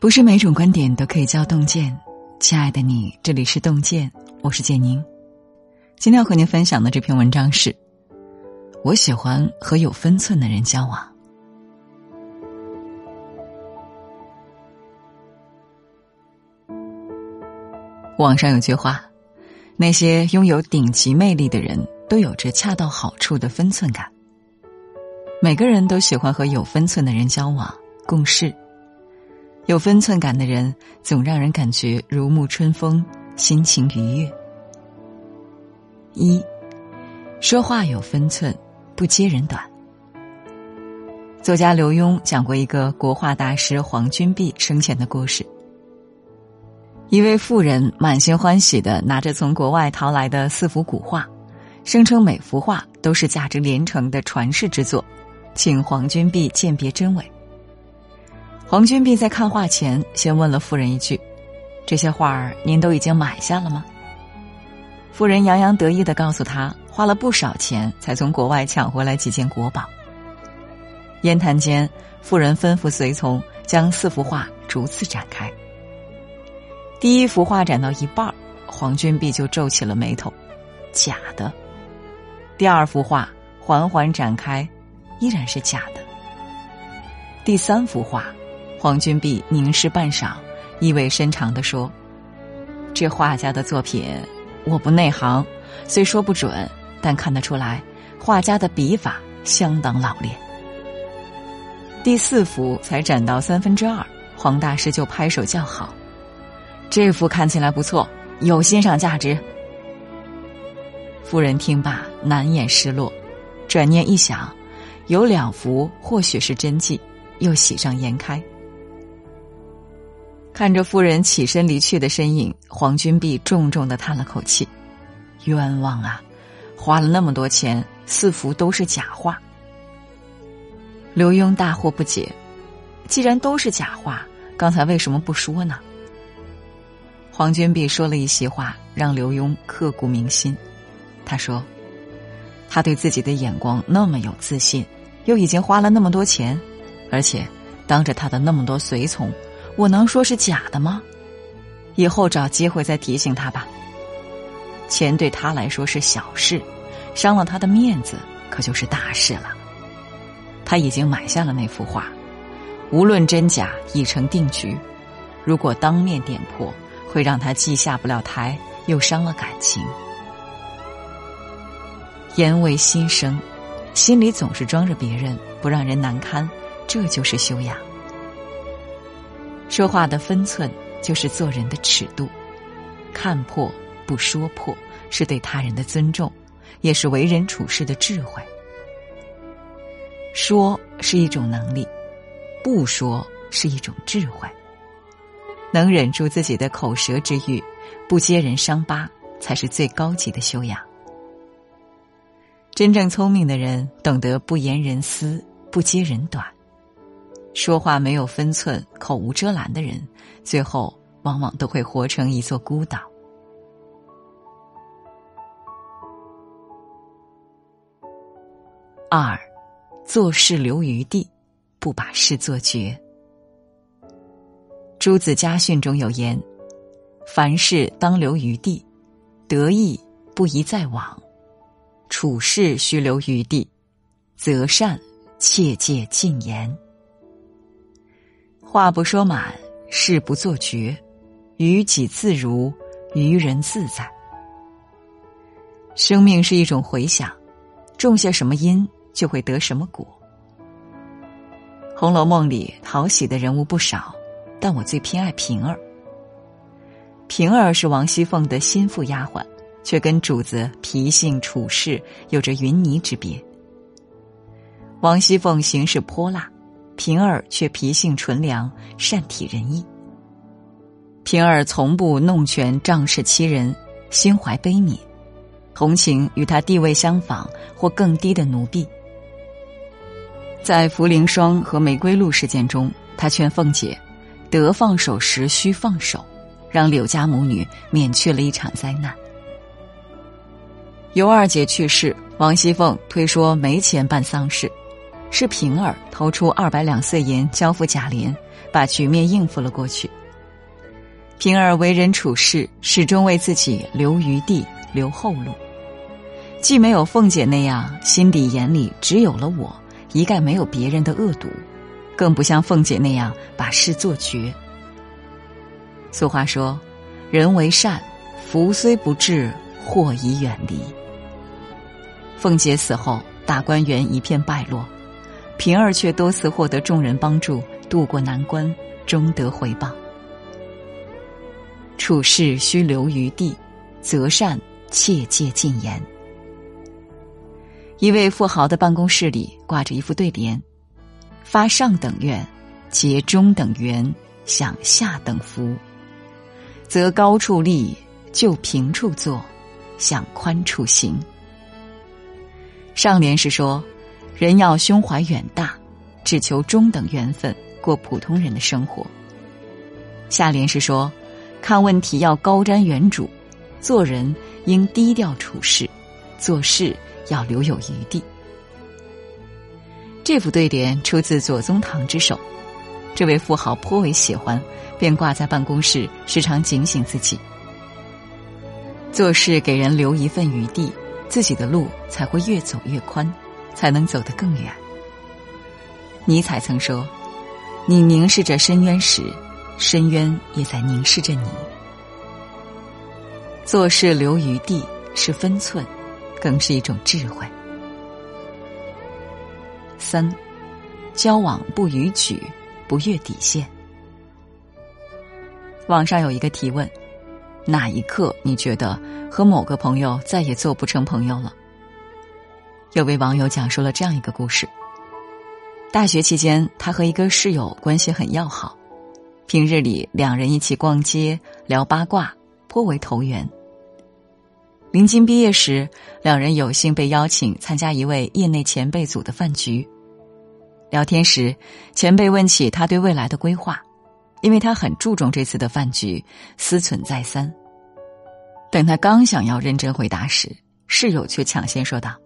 不是每种观点都可以叫洞见，亲爱的你，这里是洞见，我是简宁。今天要和您分享的这篇文章是：我喜欢和有分寸的人交往。网上有句话，那些拥有顶级魅力的人都有着恰到好处的分寸感。每个人都喜欢和有分寸的人交往共事。有分寸感的人，总让人感觉如沐春风，心情愉悦。一，说话有分寸，不揭人短。作家刘墉讲过一个国画大师黄君璧生前的故事。一位妇人满心欢喜的拿着从国外淘来的四幅古画，声称每幅画都是价值连城的传世之作，请黄君璧鉴别真伪。黄君璧在看画前，先问了妇人一句：“这些画儿您都已经买下了吗？”夫人洋洋得意的告诉他：“花了不少钱才从国外抢回来几件国宝。”言谈间，妇人吩咐随从将四幅画逐次展开。第一幅画展到一半黄君璧就皱起了眉头：“假的。”第二幅画缓缓展开，依然是假的。第三幅画。黄君璧凝视半晌，意味深长的说：“这画家的作品，我不内行，虽说不准，但看得出来，画家的笔法相当老练。”第四幅才展到三分之二，黄大师就拍手叫好：“这幅看起来不错，有欣赏价值。”夫人听罢，难掩失落，转念一想，有两幅或许是真迹，又喜上颜开。看着夫人起身离去的身影，黄君璧重重的叹了口气：“冤枉啊！花了那么多钱，四幅都是假画。”刘墉大惑不解：“既然都是假画，刚才为什么不说呢？”黄君璧说了一席话，让刘墉刻骨铭心。他说：“他对自己的眼光那么有自信，又已经花了那么多钱，而且当着他的那么多随从。”我能说是假的吗？以后找机会再提醒他吧。钱对他来说是小事，伤了他的面子可就是大事了。他已经买下了那幅画，无论真假已成定局。如果当面点破，会让他既下不了台，又伤了感情。言为心声，心里总是装着别人，不让人难堪，这就是修养。说话的分寸就是做人的尺度，看破不说破是对他人的尊重，也是为人处事的智慧。说是一种能力，不说是一种智慧。能忍住自己的口舌之欲，不揭人伤疤，才是最高级的修养。真正聪明的人，懂得不言人私，不揭人短。说话没有分寸、口无遮拦的人，最后往往都会活成一座孤岛。二，做事留余地，不把事做绝。朱子家训中有言：“凡事当留余地，得意不宜再往；处事须留余地，择善切戒禁言。”话不说满，事不做绝，于己自如，于人自在。生命是一种回响，种下什么因，就会得什么果。《红楼梦》里讨喜的人物不少，但我最偏爱平儿。平儿是王熙凤的心腹丫鬟，却跟主子脾性处事有着云泥之别。王熙凤行事泼辣。平儿却脾性纯良，善体人意。平儿从不弄权仗势欺人，心怀悲悯，同情与他地位相仿或更低的奴婢。在茯苓霜和玫瑰露事件中，他劝凤姐得放手时须放手，让柳家母女免去了一场灾难。尤二姐去世，王熙凤推说没钱办丧事。是平儿投出二百两碎银交付贾琏，把局面应付了过去。平儿为人处事，始终为自己留余地、留后路，既没有凤姐那样心底眼里只有了我，一概没有别人的恶毒，更不像凤姐那样把事做绝。俗话说：“人为善，福虽不至，祸已远离。”凤姐死后，大观园一片败落，平儿却多次获得众人帮助，渡过难关，终得回报。处事须留余地，择善切戒禁言。一位富豪的办公室里挂着一副对联：“发上等愿，结中等缘，享下等福。”择高处立，就平处坐，向宽处行。上联是说，人要胸怀远大，只求中等缘分，过普通人的生活。下联是说，看问题要高瞻远瞩，做人应低调处事，做事要留有余地。这副对联出自左宗棠之手，这位富豪颇为喜欢。便挂在办公室，时常警醒自己。做事给人留一份余地，自己的路才会越走越宽，才能走得更远。尼采曾说：“你凝视着深渊时，深渊也在凝视着你。”做事留余地是分寸，更是一种智慧。三，交往不逾矩，不越底线。网上有一个提问：哪一刻你觉得和某个朋友再也做不成朋友了？有位网友讲述了这样一个故事：大学期间，他和一个室友关系很要好，平日里两人一起逛街、聊八卦，颇为投缘。临近毕业时，两人有幸被邀请参加一位业内前辈组的饭局。聊天时，前辈问起他对未来的规划。因为他很注重这次的饭局，思忖再三。等他刚想要认真回答时，室友却抢先说道：“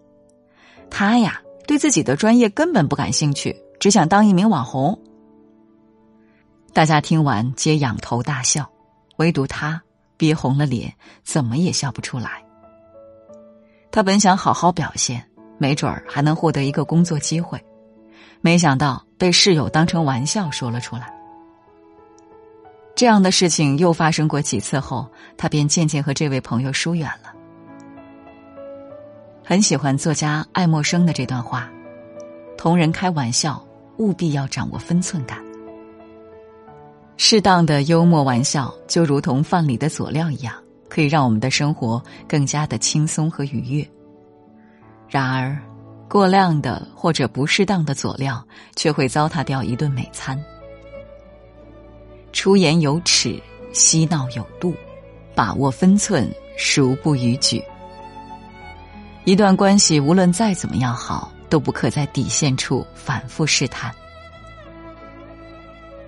他呀，对自己的专业根本不感兴趣，只想当一名网红。”大家听完皆仰头大笑，唯独他憋红了脸，怎么也笑不出来。他本想好好表现，没准儿还能获得一个工作机会，没想到被室友当成玩笑说了出来。这样的事情又发生过几次后，他便渐渐和这位朋友疏远了。很喜欢作家爱默生的这段话：“同人开玩笑，务必要掌握分寸感。适当的幽默玩笑，就如同饭里的佐料一样，可以让我们的生活更加的轻松和愉悦。然而，过量的或者不适当的佐料，却会糟蹋掉一顿美餐。”出言有尺，嬉闹有度，把握分寸，孰不逾矩？一段关系无论再怎么样好，都不可在底线处反复试探。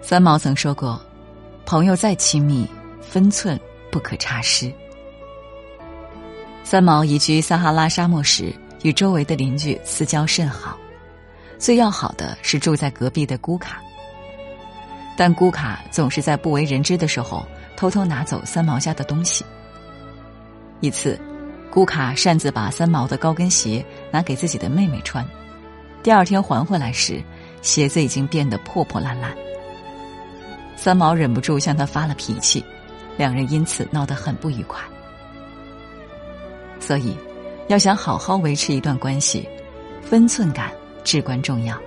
三毛曾说过：“朋友再亲密，分寸不可差失。”三毛移居撒哈拉沙漠时，与周围的邻居私交甚好，最要好的是住在隔壁的姑卡。但姑卡总是在不为人知的时候偷偷拿走三毛家的东西。一次，姑卡擅自把三毛的高跟鞋拿给自己的妹妹穿，第二天还回来时，鞋子已经变得破破烂烂。三毛忍不住向他发了脾气，两人因此闹得很不愉快。所以，要想好好维持一段关系，分寸感至关重要。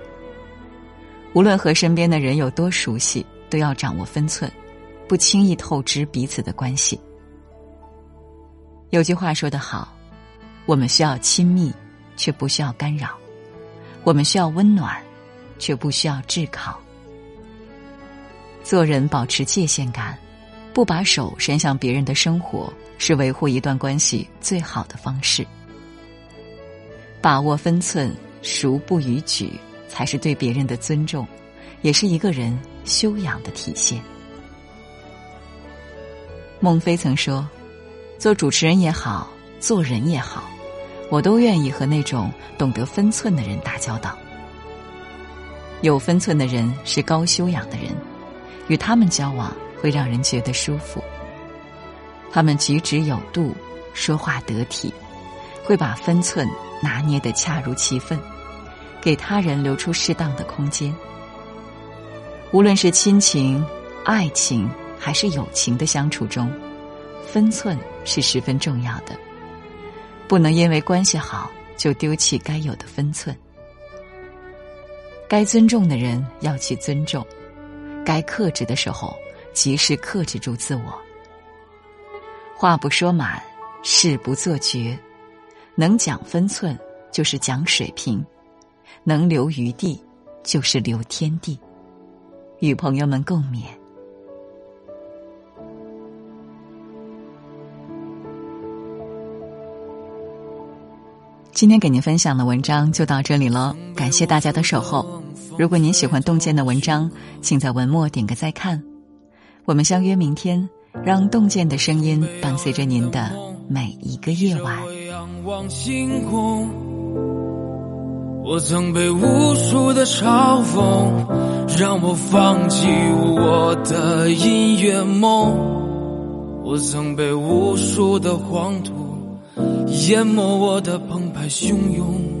无论和身边的人有多熟悉，都要掌握分寸，不轻易透支彼此的关系。有句话说得好：“我们需要亲密，却不需要干扰；我们需要温暖，却不需要炙烤。”做人保持界限感，不把手伸向别人的生活，是维护一段关系最好的方式。把握分寸，孰不逾矩？才是对别人的尊重，也是一个人修养的体现。孟非曾说：“做主持人也好，做人也好，我都愿意和那种懂得分寸的人打交道。有分寸的人是高修养的人，与他们交往会让人觉得舒服。他们举止有度，说话得体，会把分寸拿捏得恰如其分，给他人留出适当的空间。无论是亲情、爱情还是友情的相处中，分寸是十分重要的，不能因为关系好就丢弃该有的分寸。该尊重的人要去尊重，该克制的时候及时克制住自我。话不说满，事不做绝，能讲分寸就是讲水平，能留余地就是留天地。与朋友们共勉。今天给您分享的文章就到这里了，感谢大家的守候。如果您喜欢洞见的文章，请在文末点个再看。我们相约明天，让洞见的声音伴随着您的每一个夜晚。仰望星空我曾被无数的嘲讽，让我放弃我的音乐梦。我曾被无数的黄土淹没我的澎湃汹涌。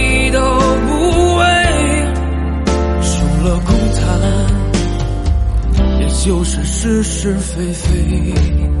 是是非非。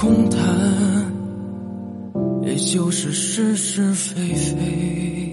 空谈，也就是是是非非。